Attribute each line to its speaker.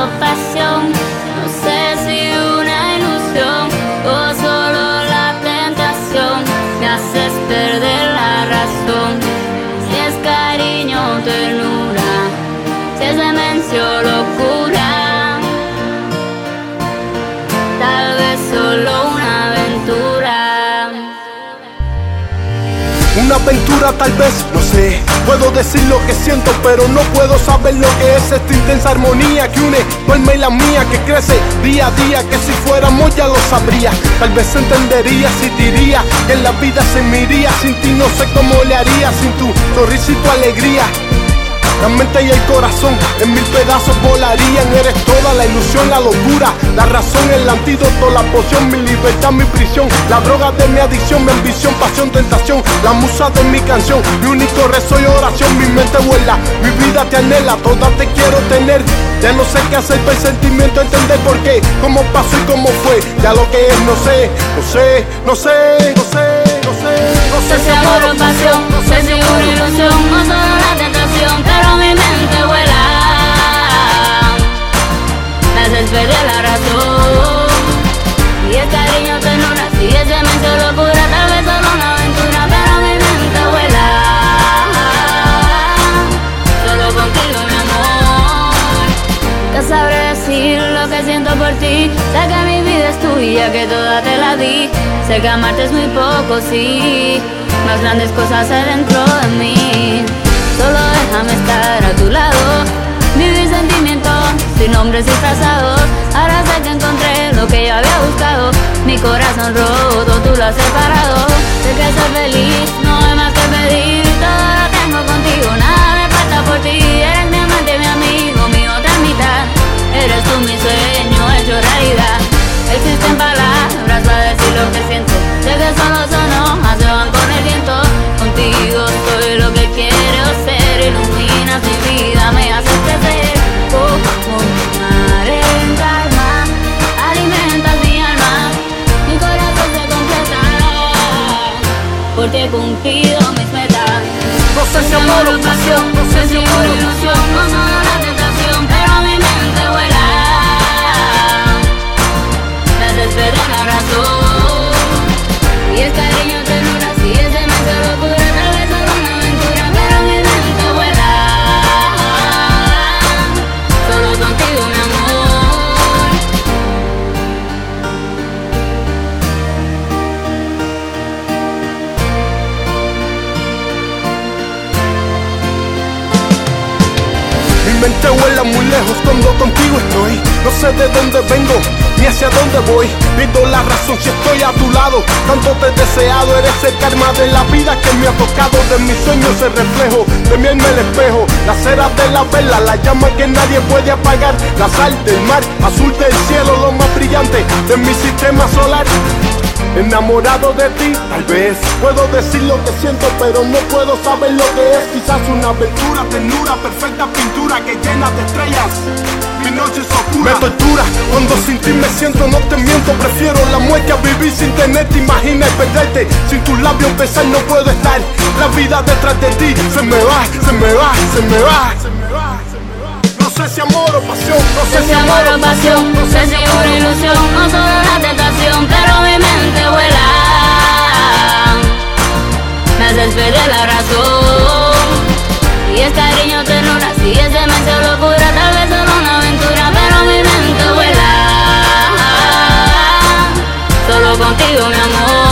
Speaker 1: amor Una aventura
Speaker 2: tal vez, no sé. Puedo decir lo que siento, pero no puedo saber lo que es esta intensa armonía que une tu alma y la mía, que crece día a día, que si fuéramos ya lo sabría. Tal vez entendería si diría que en la vida se me iría. Sin ti no sé cómo le haría, sin tu sonrisa y tu alegría. La mente y el corazón en mil pedazos volarían. Eres toda la ilusión, la locura, la razón, el antídoto, la poción, mi libertad, mi prisión, la droga de mi adicción, mi ambición, pasión, tentación, la musa de mi canción, mi único rezo y oración. Mi mente vuela, mi vida te anhela, toda te quiero tener. Ya no sé qué hacer, el sentimiento, entender por qué, cómo pasó y cómo fue. Ya lo que es, no sé, no sé, no sé, no sé, no sé, no sé
Speaker 1: No sé si amor pasión, no sé si una ilusión o solo si es demencia o locura, tal vez solo una aventura, pero mi mente vuela. Solo contigo, mi amor. Nunca sabré decir lo que siento por ti. Sé que mi vida es tuya, que toda te la di. Sé que amarte es muy poco, sí. Más grandes cosas hay dentro de mí. Solo déjame estar a tu lado. Vivir sentimientos sin nombres disfrazados. Corazón roto, tú lo has separado. Sé que ser feliz no hay más que pedir. Todo lo tengo contigo, nada me falta por ti. Eres mi amante, mi amigo, mi otra mitad. Eres tú mi sueño hecho realidad. Existen palabras para decir lo que siento. Sé que solo son Porque he cumplido mis metas.
Speaker 2: Pasión,
Speaker 1: mente vuela
Speaker 2: muy lejos cuando contigo estoy. No sé de dónde vengo ni hacia dónde voy. Pido la razón si estoy a tu lado. Tanto te he deseado, eres el karma de la vida que me ha tocado. De mis sueños el reflejo, de mi alma el espejo. La cera de la vela, la llama que nadie puede apagar. La sal del mar, azul del cielo, lo más brillante de mi sistema solar. Enamorado de ti, tal vez puedo decir lo que siento, pero no puedo saber lo que es. Quizás una aventura, ternura, perfecta pintura que llena de estrellas. Mi noche es oscura, me tortura cuando sin ti me siento, no te miento. Prefiero la muerte a vivir sin tenerte. Imagina y perderte, sin tus labios besar no puedo estar. La vida detrás de ti se me va, se me va, se me va. se me va, se me va. No sé si amor o pasión, no
Speaker 1: sé si amor o pasión, no sé si una ilusión, no solo cariño, ternura Si ese mes es locura, tal vez solo una aventura Pero mi mente vuela. Solo contigo, mi amor.